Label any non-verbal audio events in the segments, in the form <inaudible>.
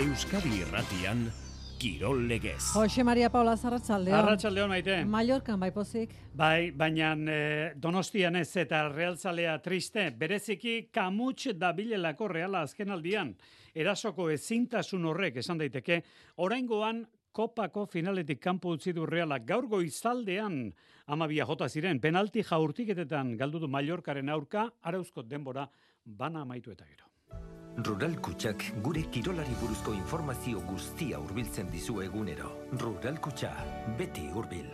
Euskadi Irratian Kirol Legez. Jose Maria Paula Zarratxaldeon. Arratxaldeon maite. Mallorcan bai pozik. Bai, baina e, Donostian ez eta realzalea triste, bereziki kamutx dabilelako reala azken aldian. Erasoko ezintasun horrek esan daiteke, oraingoan kopako finaletik kanpo utzi du realak gaur goizaldean amabia jota ziren, penalti jaurtiketetan galdu du Mallorcaren aurka, arauzko denbora bana amaitu eta gero. Rural Kutxak gure kirolari buruzko informazio guztia hurbiltzen dizu egunero. Rural Kutxa, beti hurbil.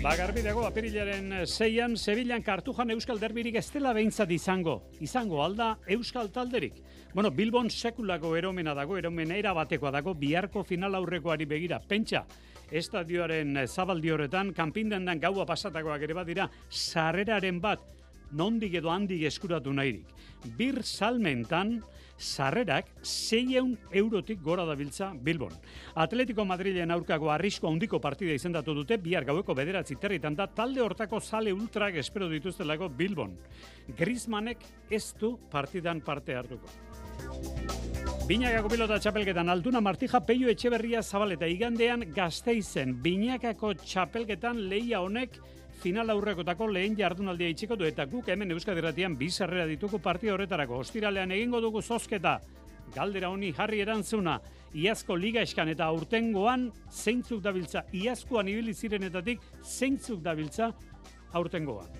Ba, garbi dago, apirilaren zeian, Sevillan kartujan Euskal Derbirik ez dela behintzat izango. Izango, alda, Euskal Talderik. Bueno, Bilbon sekulako eromena dago, eromena erabatekoa dago, biharko final aurrekoari begira. Pentsa, estadioaren zabaldi horretan, kanpindendan gaua pasatakoak ere badira, sarreraren bat, nondik edo handik eskuratu nahirik. Bir salmentan, sarrerak 600 eurotik gora dabiltza Bilbon. Atletico Madrilen aurkako arrisko handiko partida izendatu dute, bihar gaueko bederatzi territan da, talde hortako sale ultrak espero dituztelako Bilbon. Griezmannek ez du partidan parte hartuko. Binakako pilota txapelketan altuna martija peio etxeberria zabaleta igandean gazteizen. Binakako txapelketan leia honek final aurrekotako lehen jardunaldia itxiko du eta guk hemen Euskadi Ratian bizarrera dituko partida horretarako. Ostiralean egingo dugu zozketa. Galdera honi jarri erantzuna, iazko liga eskan eta aurtengoan zeintzuk dabiltza, iazkoan ibili zirenetatik zeintzuk dabiltza aurtengoan.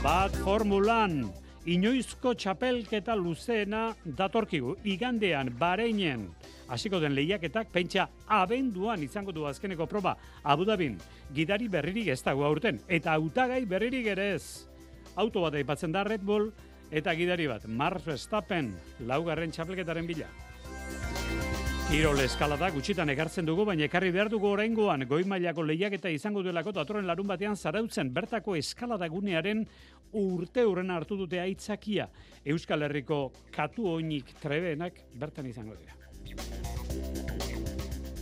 Bat formulan, inoizko txapelketa luzeena datorkigu, igandean, bareinen, hasiko den lehiaketak pentsa abenduan izango du azkeneko proba Abu Dhabin gidari berririk ez dago aurten eta hautagai berririk ere ez auto bat aipatzen da Red Bull eta gidari bat Max Verstappen laugarren txapelketaren bila Kirol eskalada gutxitan ekartzen dugu, baina ekarri behar dugu oraingoan goi mailako lehiaketa izango duelako datorren larun batean zarautzen bertako eskalada gunearen urte urren hartu dute aitzakia. Euskal Herriko katu oinik trebenak bertan izango dira.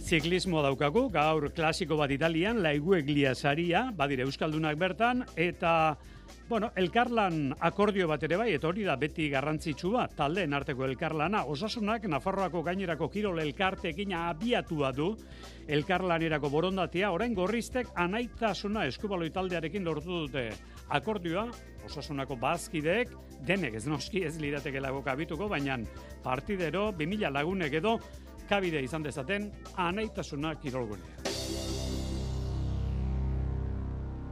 Ziklismo daukagu, gaur klasiko bat italian, laigueglia saria, badire Euskaldunak bertan, eta Bueno, elkarlan akordio bat ere bai, eta hori da beti garrantzitsua, taldeen arteko elkarlana. Osasunak, Nafarroako gainerako kirol elkartekin abiatua du, elkarlanerako borondatea, orain gorriztek anaitasuna eskubaloi taldearekin lortu dute akordioa, osasunako bazkideek, denek ez noski ez lirateke lago kabituko, baina partidero, 2000 lagunek edo, kabide izan dezaten, anaitasuna kirolgunea.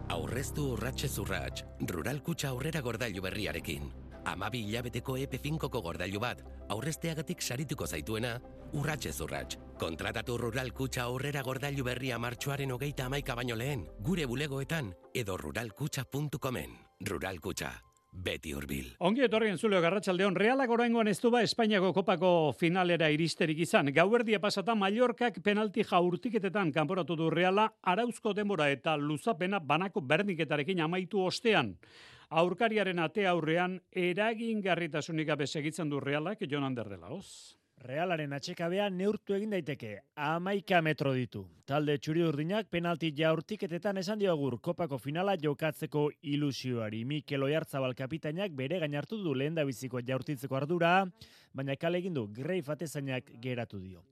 Aurreztu urratxe zurratx, rural kutsa aurrera gordailu berriarekin. Amabi hilabeteko epe finkoko gordailu bat, aurrezteagatik sarituko zaituena, urratxe zurratx. Kontratatu rural kutsa aurrera gordailu berria martxoaren hogeita amaika baino lehen, gure bulegoetan edo ruralkutsa.comen. Rural kutsa, beti hurbil. Ongi etorri entzuleo garratxaldeon, realak oraingoan ez du ba Espainiako kopako finalera iristerik izan. Gauerdia pasata Mallorcak penalti jaurtiketetan kanporatu du reala, arauzko denbora eta luzapena banako berdiketarekin amaitu ostean. Aurkariaren ate aurrean eragingarritasunik gabe segitzen du realak Jonan Derdelaoz. Realaren atxekabea neurtu egin daiteke, amaika metro ditu. Talde txuri urdinak penalti jaurtiketetan esan diogur kopako finala jokatzeko ilusioari. Mikel Oiartzabal kapitainak bere gainartu du lehen biziko jaurtitzeko ardura, baina kale egin du greif atezainak geratu dio.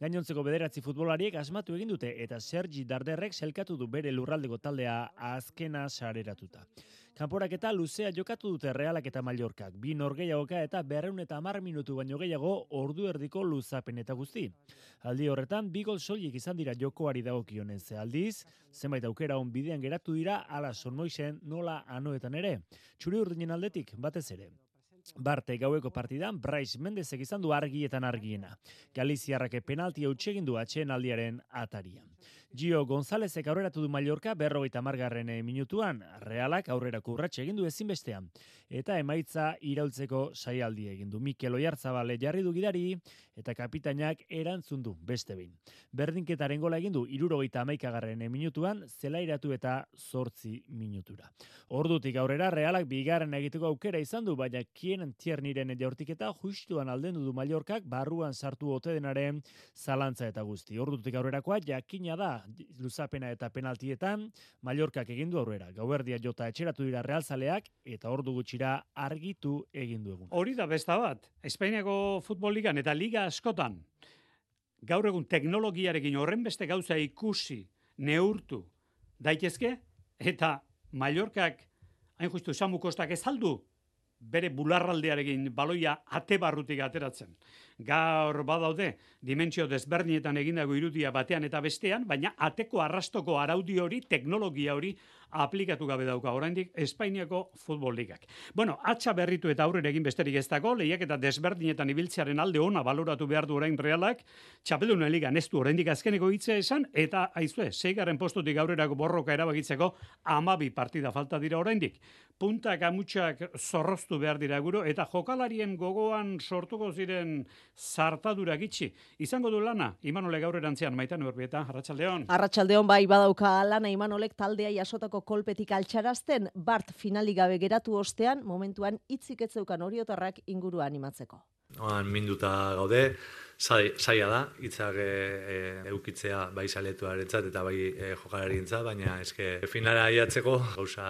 Gainontzeko bederatzi futbolariek asmatu egin dute eta Sergi Darderrek selkatu du bere lurraldeko taldea azkena sareratuta. Kanporak eta luzea jokatu dute realak eta mallorkak. Bi norgeiagoka eta berreun eta amar minutu baino gehiago ordu erdiko luzapen eta guzti. Aldi horretan, bi gol soilik izan dira jokoari dagokionen ze aldiz, zenbait aukera on bidean geratu dira ala sonmoisen nola anoetan ere. Txuri urdinen aldetik, batez ere. Barte gaueko partidan, Bryce Mendezek izan du argietan argiena. Galiziarrake penalti egin du atxeen aldiaren atarian. Gio Gonzálezek aurreratu du Mallorca berrogeita margarren minutuan, realak aurrera kurratxe egin du ezinbestean. Eta emaitza iraultzeko saialdi egin du. Mikel Oiartzabale jarri du gidari eta kapitainak erantzun du beste behin. Berdinketaren gola egin du irurogeita amaikagarren eh, minutuan, zelairatu eta zortzi minutura. Ordutik aurrera realak bigarren egiteko aukera izan du, baina kien tierniren jaurtiketa justuan aldendu du Mallorcak barruan sartu ote denaren zalantza eta guzti. Ordutik aurrerakoa jakina da luzapena eta penaltietan, Mallorcak egin du aurrera. Gauerdia jota etxeratu dira realzaleak eta ordu gutxira argitu egin du egun. Hori da besta bat, Espainiako futboligan eta liga askotan, gaur egun teknologiarekin horren beste gauza ikusi, neurtu, daitezke, eta Mallorcak, hain justu, Samu Kostak ez aldu, bere bularraldearekin baloia ate barrutik ateratzen. Gaur badaude, dimentsio desbernietan egindago irudia batean eta bestean, baina ateko arrastoko araudi hori, teknologia hori, aplikatu gabe dauka oraindik Espainiako futbol ligak. Bueno, atxa berritu eta aurrera egin besterik ez dago, lehiak eta desberdinetan ibiltzearen alde ona baloratu behar du orain realak, txapelunen liga nestu oraindik azkeneko hitza esan, eta aizue, zeigarren postutik aurrerako borroka erabakitzeko amabi partida falta dira oraindik. Puntak amutxak zorroztu behar dira guro, eta jokalarien gogoan sortuko ziren zartadura gitxi. Izango du lana, Imanole gaur erantzean, maitan urbieta, Arratxaldeon. Arratxaldeon bai badauka lana Imanolek taldea jasotako kolpetik altxarazten, Bart finali gabe geratu ostean, momentuan hitzik ez zeukan oriotarrak ingurua animatzeko. Oan minduta gaude, zaila da, hitzak e, e, eukitzea bai saletuarentzat eta bai e, jokalarientzat, baina eske finala aiatzeko gauza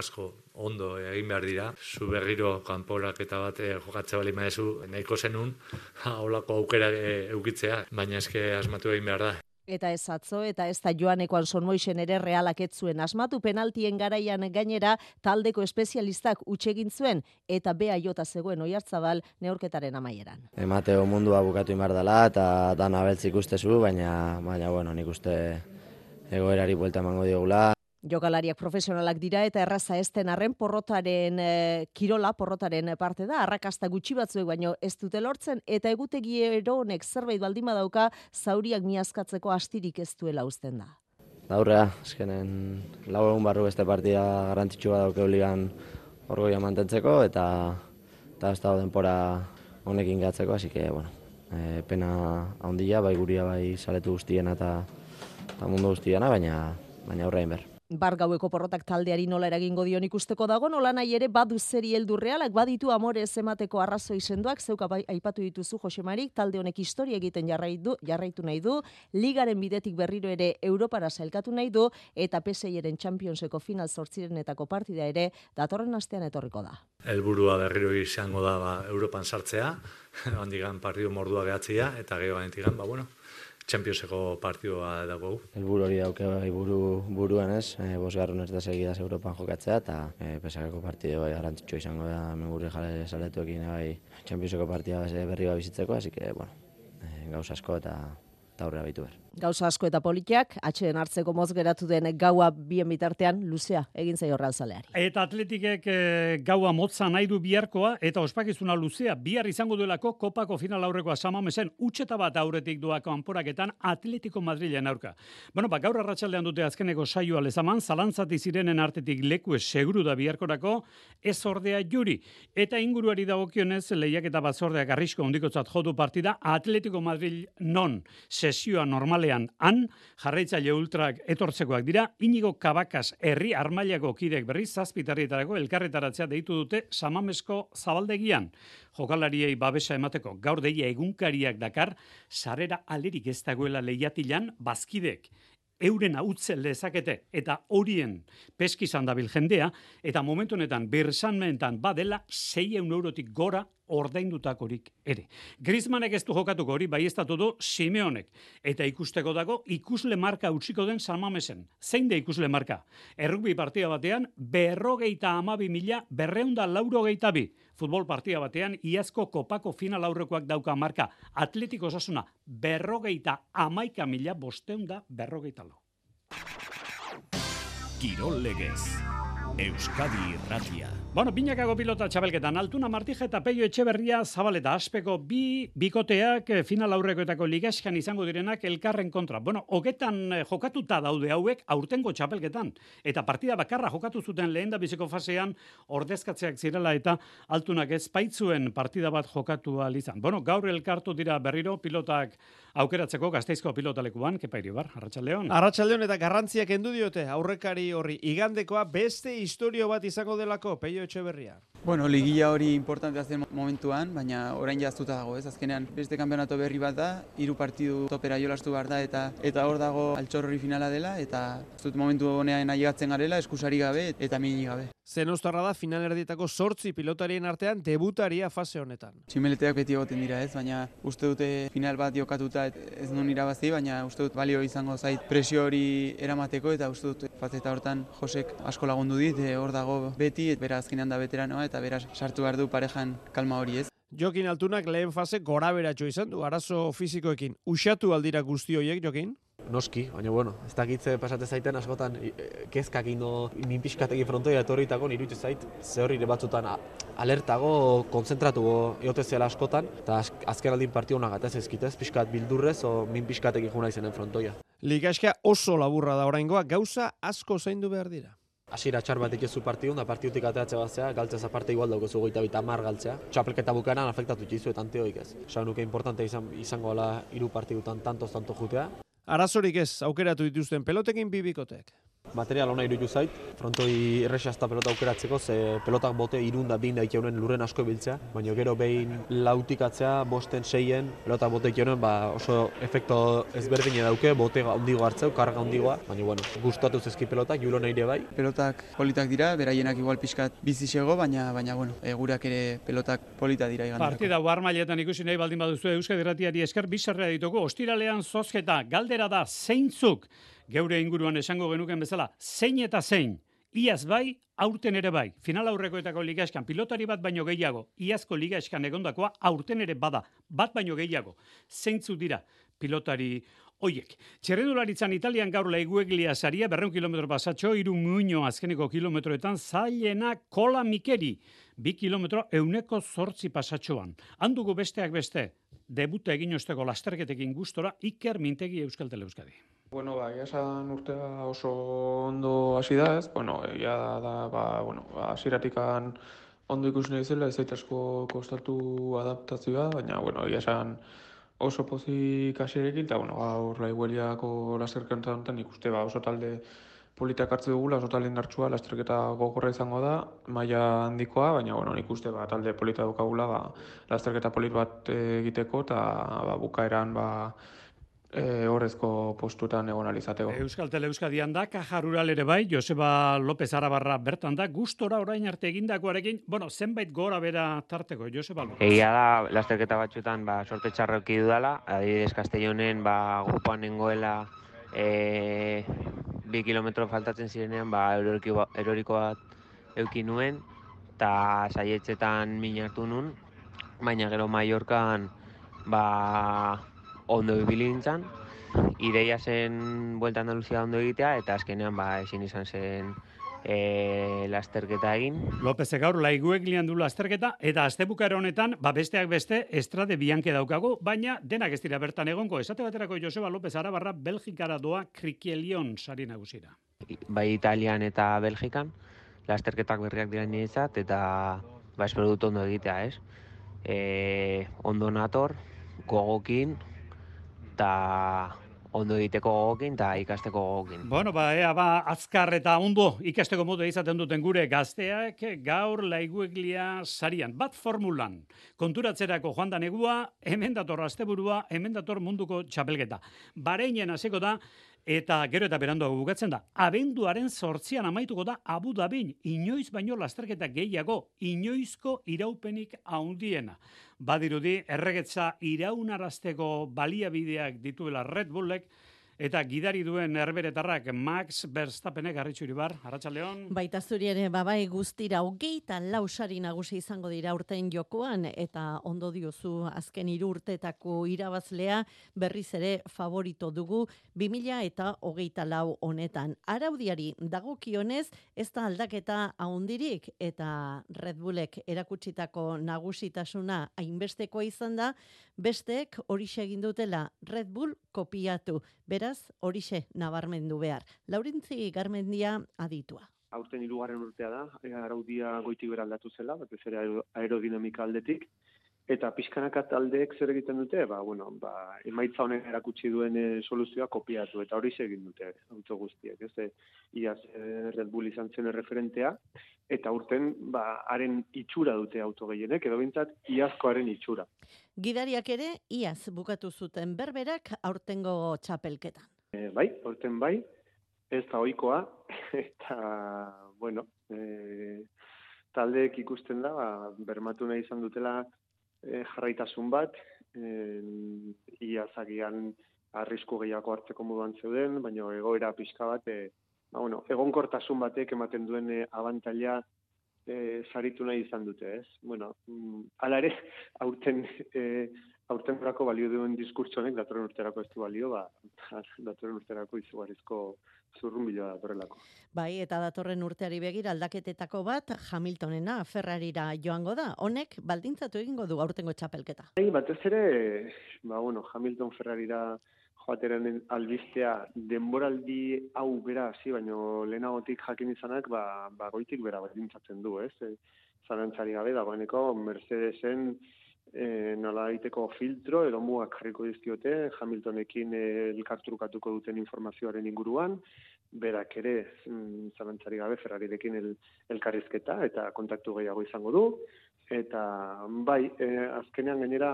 asko ondo egin behar dira. Zu berriro kanporak eta bat e, jokatze bali maezu nahiko zenun, <laughs> holako aukera e, eukitzea, baina eske asmatu egin behar da. Eta ez atzo, eta ez da joanekoan sonmoixen ere realak ez zuen asmatu penaltien garaian gainera taldeko espezialistak utxegin zuen eta bea jota zegoen oiartzabal neurketaren amaieran. Emateo mundua bukatu imar dela eta dana beltz ikustezu, baina, baina bueno, nik uste egoerari buelta emango diogula. Jokalariak profesionalak dira eta erraza ez den arren porrotaren eh, kirola, porrotaren parte da, arrakasta gutxi batzuek baino ez dute lortzen, eta egutegi honek zerbait baldin badauka zauriak miazkatzeko astirik ez duela uzten da. Aurrea, azkenen lau egun barru beste partida garrantzitsua dauke ligan orgoia mantentzeko eta eta ez dago denpora honekin gatzeko, así que, bueno, e, pena handia, bai guria, bai saletu guztiena eta, eta mundu guztiena, baina, baina aurrea inber. Bar gaueko porrotak taldeari nola eragingo dion ikusteko dago, nola nahi ere badu zeri heldu realak, baditu amore ez emateko arrazoi sendoak, zeuka bai, aipatu dituzu Josemarik, talde honek historia egiten jarraitu, jarraitu nahi du, ligaren bidetik berriro ere Europara sailkatu nahi du, eta PSIaren Championseko final zortzirenetako partida ere datorren astean etorriko da. Helburua berriro izango da ba, Europan sartzea, <laughs> handigan partidu mordua gehatzea, eta gero ganetigan, ba, bueno, Championseko partidua dago. Helburu hori dauke bai buru, buruan ez, e, bosgarren ez da segidaz Europan jokatzea, eta e, pesakako partidu bai garrantzitsua izango da megure jale saletuekin bai Championseko partida berri bat bizitzeko, así que, bueno, e, gauz asko eta eta aurrera baitu behar. Gauza asko eta polikiak, atxeden hartzeko moz geratu den gaua bien bitartean, luzea, egin zaio realzaleari. Eta atletikek e, gaua motza nahi du biharkoa, eta ospakizuna luzea, bihar izango duelako kopako final aurrekoa samamesen, utxeta bat aurretik duako anporaketan Atletico Madrilen aurka. Bueno, ba, gaur arratsaldean dute azkeneko saioa lezaman, zalantzati zirenen artetik leku seguru da biharkorako, ez ordea juri. Eta inguruari dagokionez lehiak eta batzordeak arrisko ondikotzat jodu partida, Atletico Madrid non, sesioa normalean han, jarraitzaile ultrak etortzekoak dira, inigo kabakas herri armailako kidek berriz zazpitarrietarako elkarretaratzea deitu dute samamesko zabaldegian. Jokalariei babesa emateko gaur deia egunkariak dakar, sarera alerik ez dagoela lehiatilan bazkidek euren hautzen lezakete eta horien peskizan dabil jendea, eta momentu honetan birsanmentan badela 6 eurotik gora ordaindutakorik ere. Griezmannek ez du jokatuko hori bai du Simeonek. Eta ikusteko dago ikusle marka utziko den salmamesen. Zein da ikusle marka? Errugbi partia batean berrogeita amabi mila berreunda laurogeita bi. Futbol partia batean iazko kopako final aurrekoak dauka marka. Atletiko osasuna berrogeita amaika mila bosteunda berrogeita lo. Kirol legez. Euskadi Irratia. Bueno, binakago pilota txabelketan, Altuna Martija eta Peio Etxeberria zabaleta aspeko bi bikoteak eh, final aurrekoetako ligaskan izango direnak elkarren kontra. Bueno, hogetan eh, jokatuta daude hauek aurtengo txapelketan. Eta partida bakarra jokatu zuten lehen da biziko fasean ordezkatzeak zirela eta Altunak ez baitzuen partida bat jokatu izan. Bueno, gaur elkartu dira berriro pilotak aukeratzeko gazteizko pilotalekuan, kepairi bar, Arratxaldeon. Arratxaldeon eta garrantziak endu diote aurrekari horri igandekoa beste historio bat izango delako, peio Jaio Etxeberria. Bueno, ligilla hori importantea zen momentuan, baina orain jaztuta dago, ez? Azkenean beste kanpeonato berri bat da, hiru partidu topera jolastu behar da eta eta hor dago altxorri finala dela eta ez dut momentu honean ailegatzen garela, eskusari gabe eta mini gabe. Zenostarra da final erdietako sortzi pilotarien artean debutaria fase honetan. Tximeleteak beti egoten dira, ez? Baina uste dute final bat jokatuta ez nun irabazi, baina uste dut balio izango zait presio hori eramateko eta uste dut fazeta hortan Josek asko lagundu dit, e, hor dago beti, et bera azkenean da veteranoa eta beraz sartu behar du parejan kalma hori, ez? Jokin Altunak lehen fase gora beratxo izan du, arazo fizikoekin. Usatu aldira guzti horiek, Jokin? Noski, baina bueno, ez dakitze pasate zaiten askotan e, kezkak indo minpiskategi frontoia etorritako nirutu zait, ze hori batzutan a- alertago, konzentratu egote zela askotan, eta az- azken aldin partio honak atez ezkitez, pixkat bildurrez, o minpiskategi juna izenen frontoia. Ligaska oso laburra da oraingoa, gauza asko zaindu behar dira. Hasiera txar bat ikezu partidun, da partidutik ateatze batzea, galtzez aparte igual daukezu goita bita mar galtzea. Txapelketa bukaeran afektatu txizu eta anteoik ez. Esan nuke importante izan, izango ala hiru partidutan tantoz tanto jutea. Arazorik ez, aukeratu dituzten pelotekin bibikotek. Material ona iruditu zait, frontoi errexazta pelota aukeratzeko, ze pelotak bote irunda bin daikeunen lurren asko biltzea, baina gero behin lautikatzea, bosten, seien, pelotak bote ikeunen, ba oso efekto ezberdine dauke, bote handigo hartzeu, karga handigoa, baina bueno, gustatu zezki pelotak, julo nahi ere bai. Pelotak politak dira, beraienak igual pixkat bizisego, baina baina bueno, e, gurak ere pelotak polita dira iganderako. Partida war mailetan ikusi nahi baldin baduzu Euskadi Irratiari esker bizarrea ditugu. Ostiralean zozketa galdera da zeintzuk geure inguruan esango genuken bezala, zein eta zein. Iaz bai, aurten ere bai. Final aurrekoetako ligaeskan pilotari bat baino gehiago, iazko ligaeskan egondakoa aurten ere bada, bat baino gehiago. Zeintzu dira pilotari Oiek, txerrendularitzan Italian gaur laigueglia saria, berreun kilometro pasatxo, iru muino azkeneko kilometroetan, zailena kola mikeri, bi kilometro euneko zortzi pasatxoan. Handugu besteak beste, debuta egin osteko lasterketekin gustora, Iker Mintegi Euskal Tele Euskadi. Bueno, ba, esan urtea oso ondo hasi da, ez? Bueno, egia da, ba, bueno, ba, hasieratikan ondo ikusi nahi zela, ez zait asko kostatu adaptazioa, baina, bueno, egia esan oso pozik hasierekin, eta, bueno, gaur laigueliako lasterketa honetan ikuste, ba, oso talde politak hartze dugula, oso talde indartsua, lasterketa gogorra izango da, maila handikoa, baina, bueno, nik uste, ba, talde polita daukagula, ba, lasterketa polit bat eh, egiteko, eta, ba, bukaeran, ba, e, horrezko postuetan egon alizateko. Euskal Tele Euskadian da, Kaja Rural ere bai, Joseba López Arabarra bertan da, gustora orain arte egindakoarekin, bueno, zenbait gora bera tarteko, Joseba López. Egia da, lasterketa batzutan ba, sorte txarroki dudala, adibidez Castellonen ba, grupoan nengoela e, bi kilometro faltatzen zirenean ba, eroriko, ba- eroriko bat euki nuen, eta saietzetan min hartu nun, baina gero Mallorcan ba, ondo ibili nintzen, ideia zen Vuelta a Andaluzia ondo egitea, eta azkenean ba, ezin izan zen e, lasterketa egin. López gaur laigueglian du lasterketa eta astebukaro honetan ba besteak beste Estrade Bianche daukagu, baina denak ez dira bertan egongo. Esate baterako Joseba López Arabarra Belgikara doa Krikelion sari nagusira. bai Italian eta Belgikan, lasterketak berriak dira niretzat, eta ba, espero dut ondo egitea, ez? E, ondo nator, gogokin, eta ondo egiteko gogokin, eta ikasteko gogokin. Bueno, ba, ea, ba, azkar eta ondo ikasteko modu izaten duten gure gazteak gaur laigueglia sarian. Bat formulan, konturatzerako joan da negua, hemen dator asteburua, hemen dator munduko txapelketa. Bareinen hasiko da, eta gero eta beranduago bukatzen da. Abenduaren sortzian amaituko da Abu Dhabin, inoiz baino lasterketa gehiago, inoizko iraupenik haundiena. Badirudi, erregetza iraunarazteko baliabideak dituela Red Bullek, eta gidari duen herberetarrak Max Verstappenek garritxuri bar, Arratxaldeon. Baita zuri ere babai guztira hogeita lausari nagusi izango dira urten jokoan eta ondo diozu azken hiru urteetako irabazlea berriz ere favorito dugu 2000 eta hogeita lau honetan. Araudiari dagokionez ez da aldaketa haundirik eta Red Bullek erakutsitako nagusitasuna hainbestekoa izan da, bestek horixe egin dutela Red Bull kopiatu. Beraz, horixe nabarmendu behar. Laurintzi Garmendia aditua. aurten hirugarren urtea da, araudia goitik bera aldatu zela, batez ere aero- aerodinamika aldetik, Eta pixkanaka taldeek zer egiten dute, ba, bueno, ba, emaitza honen erakutsi duen e, soluzioa kopiatu, eta hori egin dute auto guztiek, ez, e, iaz e, Red Bull izan zen referentea, eta urten, ba, haren itxura dute auto gehienek, edo bintzat, iazko haren itxura. Gidariak ere, iaz bukatu zuten berberak aurtengo txapelketan. E, bai, aurten bai, ez da oikoa, <laughs> eta, bueno, e, taldeek ikusten da, ba, bermatu nahi izan dutela, e, jarraitasun bat, e, ia zagian arrisku gehiago hartzeko moduan zeuden, baina egoera pixka bat, e, ba, bueno, egonkortasun batek ematen duen e, abantaila e, saritu nahi izan dute, ez? Bueno, mm, ere, <laughs> aurten, e, aurten balio duen diskurtso honek, datorren urterako ez du balio, ba, <laughs> datorren urterako izugarrizko zurrun bila datorrelako. Bai, eta datorren urteari begira aldaketetako bat Hamiltonena Ferrarira joango da. Honek baldintzatu egingo du aurtengo txapelketa. Bai, batez ere, ba, bueno, Hamilton Ferrarira joateren albistea denboraldi hau bera hasi baino lehenagotik jakin izanak ba, ba goitik bera baldintzatzen du, ez? E, zarantzari gabe dagoeneko Mercedesen e, nola daiteko filtro edo mugak jarriko dizkiote Hamiltonekin e, elkartrukatuko duten informazioaren inguruan, berak ere mm, zalantzari gabe Ferrarirekin el, elkarrizketa eta kontaktu gehiago izango du, eta bai, e, azkenean gainera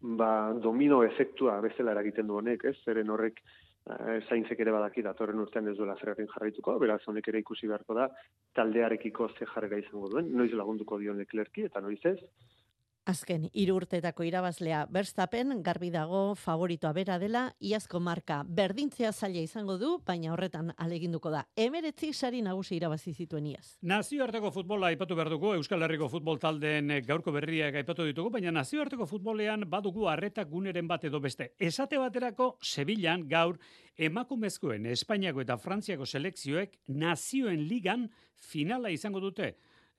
ba, domino efektua bezala eragiten du honek, ez? Zeren horrek e, zaintzek ere badaki datorren urtean ez duela Ferrarin jarraituko, beraz honek ere ikusi beharko da taldearekiko ze jarrera izango duen, noiz lagunduko dion Leclercki eta noiz ez, Azken, hiru urtetako irabazlea Verstappen garbi dago favoritoa bera dela iazko marka berdintzea zaila izango du, baina horretan aleginduko da. Emeretzi sari nagusi irabazi zituen iaz. Nazioarteko futbola aipatu behar dugu, Euskal Herriko futbol taldeen gaurko berriak aipatu ditugu, baina nazioarteko futbolean badugu arretak guneren bat edo beste. Esate baterako, Sevillan gaur emakumezkoen Espainiako eta Frantziako selekzioek nazioen ligan finala izango dute.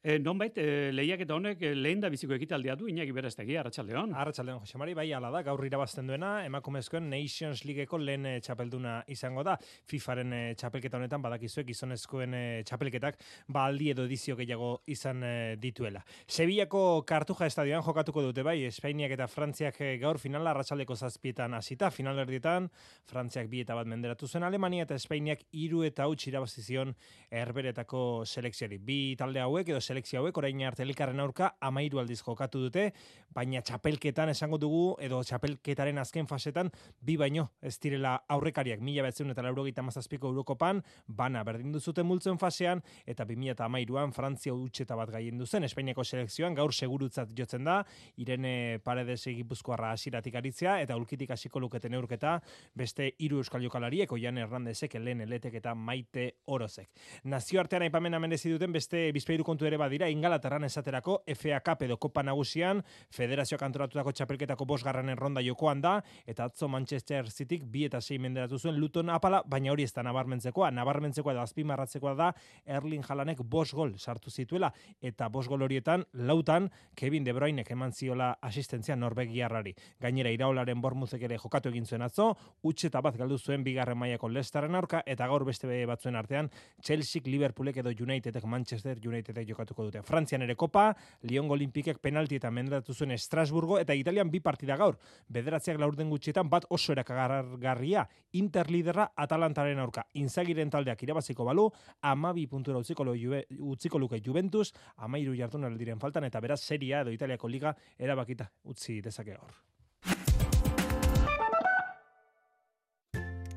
E, nonbait, e, lehiak eta honek e, lehen da biziko ekitaldia du, inaki beraztegi, Arratxaldeon. Arratxaldeon, Jose Mari, bai, ala da, gaur irabazten duena, emakumezkoen Nations Leagueko lehen e, txapelduna izango da, FIFAren e, txapelketa honetan, badakizuek, izonezkoen e, txapelketak, ba, aldi edo edizio gehiago izan e, dituela. Sevillako kartuja estadioan jokatuko dute, bai, Espainiak eta Frantziak gaur finala, Arratxaldeko zazpietan hasita, final erdietan, Frantziak bi eta bat menderatu zen, Alemania eta Espainiak iru eta huts irabazizion erberetako selekziari. Bi talde hauek edo selekzio hauek orain arte elkarren aurka 13 aldiz jokatu dute, baina txapelketan esango dugu edo txapelketaren azken fasetan bi baino ez direla aurrekariak 1987ko Eurokopan bana berdin zuten multzen fasean eta 2013an Frantzia utxeta bat gaien duzen Espainiako selekzioan gaur segurutzat jotzen da Irene Paredes Gipuzkoarra hasiratik aritzea eta ulkitik hasiko luketen neurketa beste hiru euskal jokalariek Oian Hernandezek Helen Eletek eta Maite Orozek. Nazioartean aipamena merezi duten beste bizpeiru kontu ere badira Ingalaterran esaterako FA Cup edo Kopa Nagusian Federazioak antolatutako txapelketako bosgarranen ronda jokoan da eta atzo Manchester Cityk bi eta sei menderatu zuen Luton apala, baina hori ez da nabarmentzekoa, nabarmentzekoa da azpimarratzekoa da Erling Halanek bos gol sartu zituela eta bos gol horietan lautan Kevin De Bruynek eman ziola asistentzia Norvegiarrari. Gainera iraolaren bormuzek ere jokatu egin zuen atzo, utxeta bat galdu zuen bigarren mailako Leicesteren aurka eta gaur beste batzuen artean Chelsea, Liverpoolek edo Unitedek Manchester Unitedek jokatu jokatuko dute. Frantzian ere kopa, Lyon Olimpikek penalti eta mendatu zuen Estrasburgo eta Italian bi partida gaur. Bederatziak laurden gutxietan bat oso erakagarria Interlidera Atalantaren aurka. Inzagiren taldeak irabaziko balu, amabi puntura utziko, lo, utziko luke Juventus, amairu jardun diren faltan eta beraz seria edo Italiako liga erabakita utzi dezake gaur.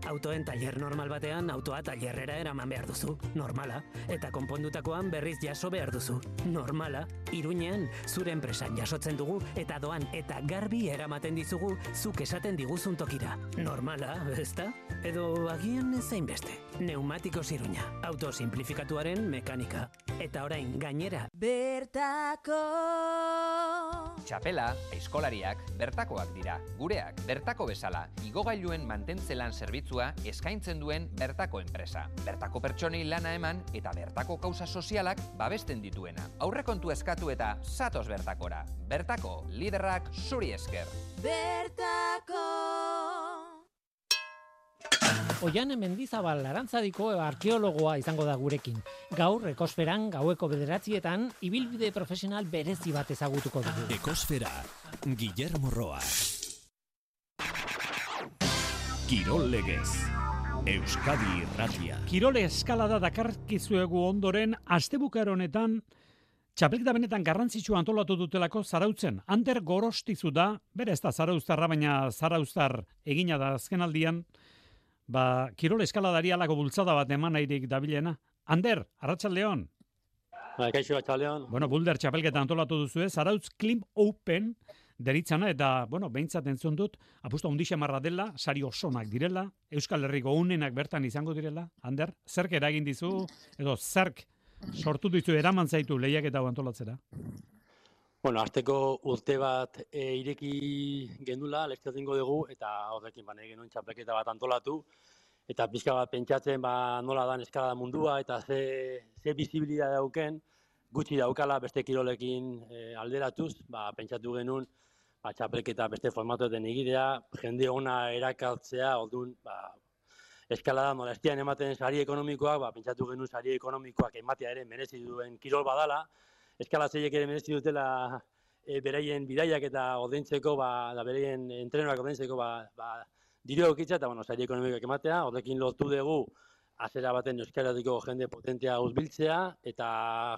Autoen taller normal batean autoa tailerrera eraman behar duzu. Normala. Eta konpondutakoan berriz jaso behar duzu. Normala. Iruñean, zure enpresan jasotzen dugu eta doan eta garbi eramaten dizugu zuk esaten diguzun tokira. Normala, ezta? Edo agian zein beste. Neumatiko ziruña. Auto simplifikatuaren mekanika. Eta orain gainera. Bertako Txapela, eskolariak, bertakoak dira. Gureak, bertako bezala, igogailuen mantentzelan zerbitzua eskaintzen duen bertako enpresa. Bertako pertsonei lana eman eta bertako kauza sozialak babesten dituena. Aurrekontu eskatu eta satos bertakora. Bertako, liderrak zuri esker. Bertako Oian Mendizabal Arantzadiko arkeologoa izango da gurekin. Gaur ekosferan gaueko bederatzietan ibilbide profesional berezi bat ezagutuko dugu. Ekosfera, Guillermo Roa. Kirol legez, Euskadi Irratia. Kirole eskalada dakarkizuegu ondoren, astebukar honetan, txapelketa benetan garrantzitsua antolatu dutelako zarautzen. Ander gorostizu da, bere ez da zarauztarra, baina zarauztar egina da azkenaldian, ba, kirole eskaladari alako bultzada bat eman airik dabilena. Ander, arratsaldeon. Bai, kaixo, arratsaldeon. Bueno, bulder txapelketa antolatu duzu ez, Zarautz Klim Open deritzana, eta, bueno, behintzat entzun dut, apusta hundixe marra dela, sari osonak direla, Euskal Herriko unenak bertan izango direla, Ander, zerk eragin dizu, edo zerk sortu dizu eraman zaitu lehiak eta antolatzera? Bueno, azteko urte bat e, ireki gendula, lezio zingo dugu, eta horrekin bane genuen txapelketa bat antolatu, eta pixka bat pentsatzen ba, nola dan eskalada mundua, eta ze, ze bizibilidad dauken, gutxi daukala beste kirolekin e, alderatuz, ba, pentsatu genuen, ba, txapelketa beste formatuetan egidea, jende ona erakartzea, orduan, ba, eskalada molestian ematen sari ekonomikoak, ba, pentsatu genuen sari ekonomikoak ematea ere merezi duen kirol badala, eskalatzeiek ere merezi dutela e, beraien bidaiak eta ordaintzeko, ba, da beraien entrenoak ordaintzeko, ba, ba, diru eta bueno, sari ekonomikoak ematea, horrekin lotu dugu, azera baten euskaratiko jende potentea uzbiltzea, eta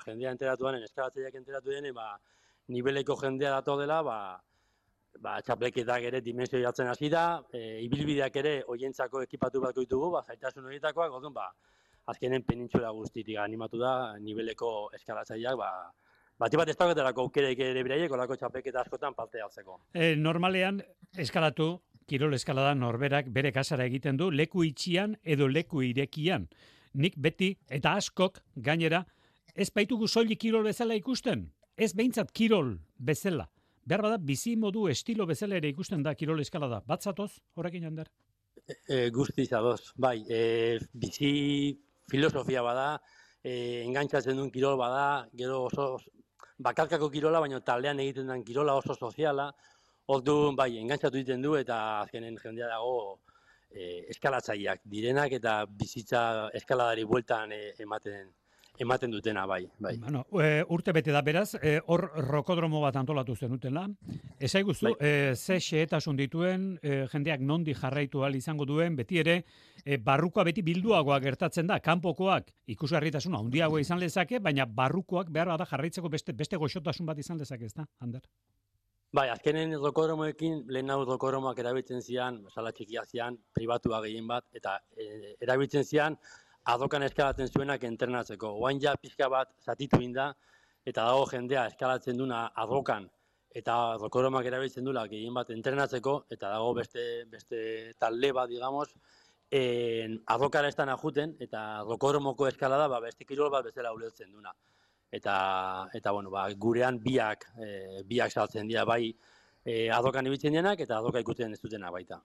jendea enteratuan, eskalatzeiak enteratu denen, ba, nibeleko jendea dato dela, ba, ba, txapleketak ere dimensio jatzen hasi da, e, ibilbideak ere hoientzako ekipatu bat ditugu, ba, zaitasun horietakoak, godun, ba, azkenen penintxura guztitik animatu da, niveleko eskalatzaileak, ba, Bati bat ez dauketarako aukereik ere beraiek, olako txapeketa askotan parte hartzeko. E, normalean, eskalatu, kirol eskalada norberak bere kasara egiten du, leku itxian edo leku irekian. Nik beti, eta askok, gainera, ez baitugu soilik kirol bezala ikusten. Ez behintzat kirol bezala behar bada bizi modu estilo bezala ere ikusten da kirol eskalada. Bat zatoz, horrekin jander? E, e, guzti zadoz, bai, e, bizi filosofia bada, e, engantzatzen duen kirol bada, gero oso bakarkako kirola, baina taldean egiten den kirola oso soziala, ordu bai, engantzatu egiten du eta azkenen jendea dago e, eskalatzaileak direnak eta bizitza eskaladari bueltan e, ematen ematen dutena, bai. bai. Bueno, e, urte bete da beraz, e, hor rokodromo bat antolatu zenutela. Ez aiguzu, bai. e, ze xeetasun dituen, e, jendeak nondi jarraitu al izango duen, beti ere, e, barrukoa beti bilduagoa gertatzen da, kanpokoak ikusgarritasuna handiago izan lezake, baina barrukoak behar da jarraitzeko beste, beste goxotasun bat izan lezake, ez da, Ander? Bai, azkenen rokodromoekin, lehen hau rokodromoak erabiltzen zian, sala txikia zian, pribatua gehien bat, eta e, erabiltzen zian, adokan eskalatzen zuenak entrenatzeko. Oain ja pixka bat zatitu inda, eta dago jendea eskalatzen duna adokan, eta rokoromak erabiltzen dula gehien bat entrenatzeko, eta dago beste, beste talde bat, digamos, en, adokara estan ajuten, eta rokoromoko eskalada ba, beste kirol bat bezala ulertzen duna. Eta, eta bueno, ba, gurean biak, e, biak saltzen dira, bai, e, adokan ibiltzen denak eta adoka ikusten ez dutena baita.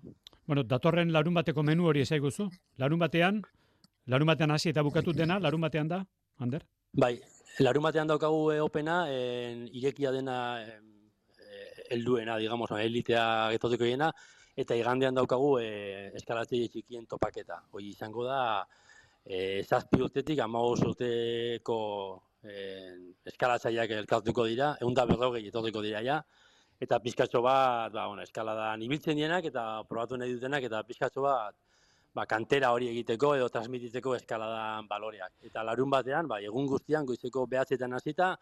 Bueno, datorren larun bateko menu hori ezaiguzu. Larun batean, Larun batean hasi eta bukatu dena, larun batean da, Ander? Bai, larun batean daukagu e, opena, en, irekia dena e, elduena, digamos, elitea getoteko jena, eta igandean daukagu e, eskalatzei txikien topaketa. Hoi izango da, e, zazpi urtetik, amago urteko e, eskalatzaileak elkartuko dira, egun da berrogei etoteko dira ja, eta pizkatxo bat, ba, bueno, eskaladan ibiltzen dienak, eta probatu nahi dutenak, eta pizkatxo bat, ba, kantera hori egiteko edo transmititzeko eskaladan baloreak. Eta larun batean, ba, egun guztian, goizeko behatzetan hasita,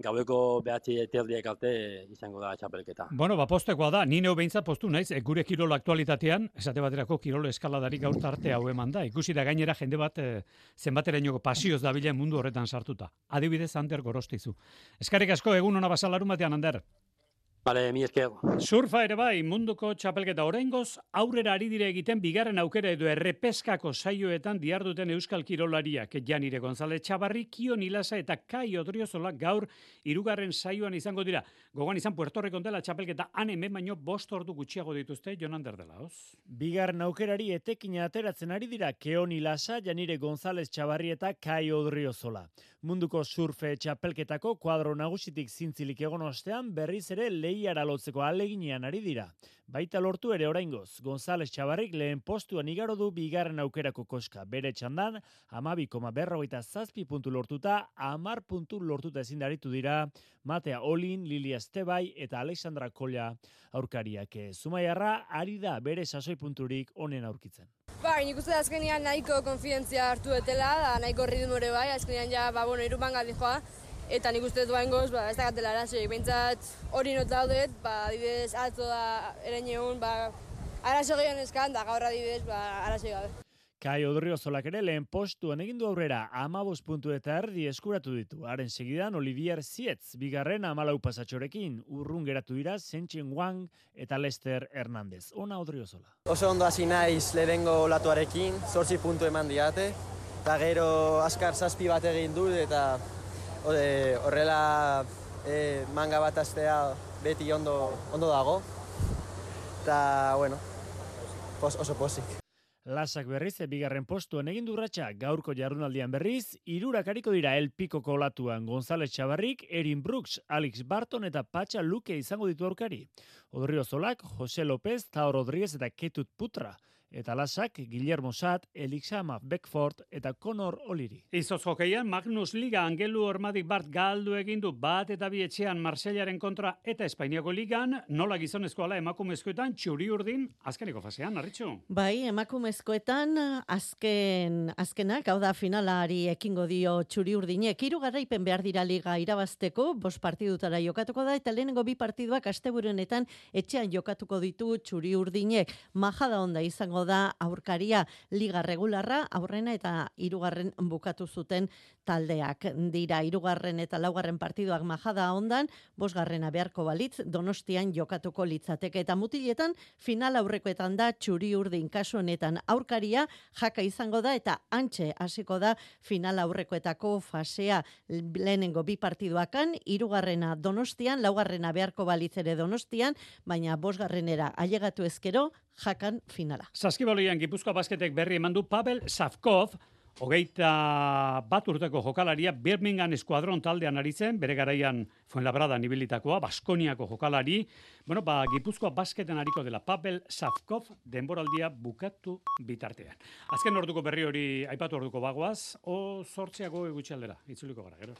gaueko behatzi eterdiek arte izango da txapelketa. Bueno, ba, postekoa da, ni neu behintzat postu naiz, e, gure kirolo aktualitatean, esate baterako kirolo eskaladari gaur arte hau eman da, ikusi da gainera jende bat e, zenbatera inoko pasioz da mundu horretan sartuta. Adibidez, Ander gorostizu. Eskarrik asko, egun hona basa larun batean, Ander. Bale, mi esker. Surfa ere bai, munduko txapelketa oraingoz aurrera ari dire egiten bigarren aukera edo errepeskako saioetan diarduten Euskal Kirolariak. Janire González Txabarri, Kion Ilasa eta Kai Odriozola gaur irugarren saioan izango dira. Gogoan izan Puerto Rico dela txapelketa han hemen baino bost ordu gutxiago dituzte Jonander dela, hoz? Bigarren aukerari etekina ateratzen ari dira Keon Ilasa, Janire González Txabarri eta Kai Odriozola. Munduko surfe txapelketako kuadro nagusitik zintzilik egon ostean berriz ere lehiara lotzeko aleginean ari dira. Baita lortu ere oraingoz, González Txabarrik lehen postuan igaro du bigarren aukerako koska. Bere txandan, amabi koma berrogeita zazpi puntu lortuta, amar puntu lortuta ezin daritu dira, Matea Olin, Lilia Estebai eta Alexandra Kolla aurkariak. Zumaiarra, ari da bere sasoi punturik onen aurkitzen. Ba, nik uste da azkenian nahiko konfidentzia hartu etela, da nahiko ritmo ere bai, azkenian ja, ba, bueno, irupan galdi joa, eta nik uste duen goz, ba, ez da gatela arazoik, behintzat hori not daudet, ba, adibidez, atzo da eren egun, ba, arazo gehiago eskan, da gaur adibidez, ba, arazo gabe. Kai Odrio Zolak ere lehen postuan egin du aurrera amabos puntu eta erdi eskuratu ditu. Haren segidan Olivier Zietz, bigarren amalau pasatxorekin, urrun geratu dira Zentxin Wang eta Lester Hernandez. Ona Odrio Zola. Oso ondo hasi naiz lehenengo olatuarekin, zortzi puntu eman diate, eta gero askar zazpi bat egin dut, eta horrela e, manga bat astea beti ondo, ondo dago. Eta, bueno, oso posik. Lasak berriz, bigarren postuan egin durratxa gaurko jarrunaldian berriz, irurak hariko dira El Pico kolatuan González Chavarrik, Erin Brooks, Alex Barton eta Patxa Luke izango ditu aurkari. Odrio Zolak, Jose López, Tao Rodríguez eta Ketut Putra eta lasak Guillermo Sat, Elixama Beckford eta Conor Oliri. Izoz hokeian, Magnus Liga Angelu Ormadik Bart galdu egindu bat eta bi etxean Marsellaren kontra eta Espainiako Ligan, nola gizonezko ala emakumezkoetan txuri urdin azkeniko fasean, arritxu? Bai, emakumezkoetan azken, azkenak, hau da finalari ekingo dio txuri urdinek, iru garraipen behar dira liga irabazteko, bos partidutara jokatuko da, eta lehenengo bi partiduak asteburunetan etxean jokatuko ditu txuri urdinek. Majada onda izango da aurkaria liga regularra aurrena eta hirugarren bukatu zuten taldeak. Dira hirugarren eta laugarren partiduak majada ondan bosgarrena beharko balitz donostian jokatuko litzateke. Eta mutiletan final aurrekoetan da txuri urdin kasu honetan aurkaria jaka izango da eta antxe hasiko da final aurrekoetako fasea. Lehenengo bi partiduakan hirugarrena donostian laugarrena beharko balitz ere donostian baina bosgarrenera ailegatu ezkero jakan finala. Saskibolian Gipuzkoa basketek berri eman du Pavel Savkov, hogeita bat urteko jokalaria Birmingham eskuadron taldean ari zen, bere garaian Fuenlabrada nibilitakoa, Baskoniako jokalari. Bueno, ba, Gipuzkoa basketen ariko dela Pavel Savkov denboraldia bukatu bitartean. Azken orduko berri hori aipatu orduko bagoaz, o sortzeago egutxaldera, itzuliko gara, gero.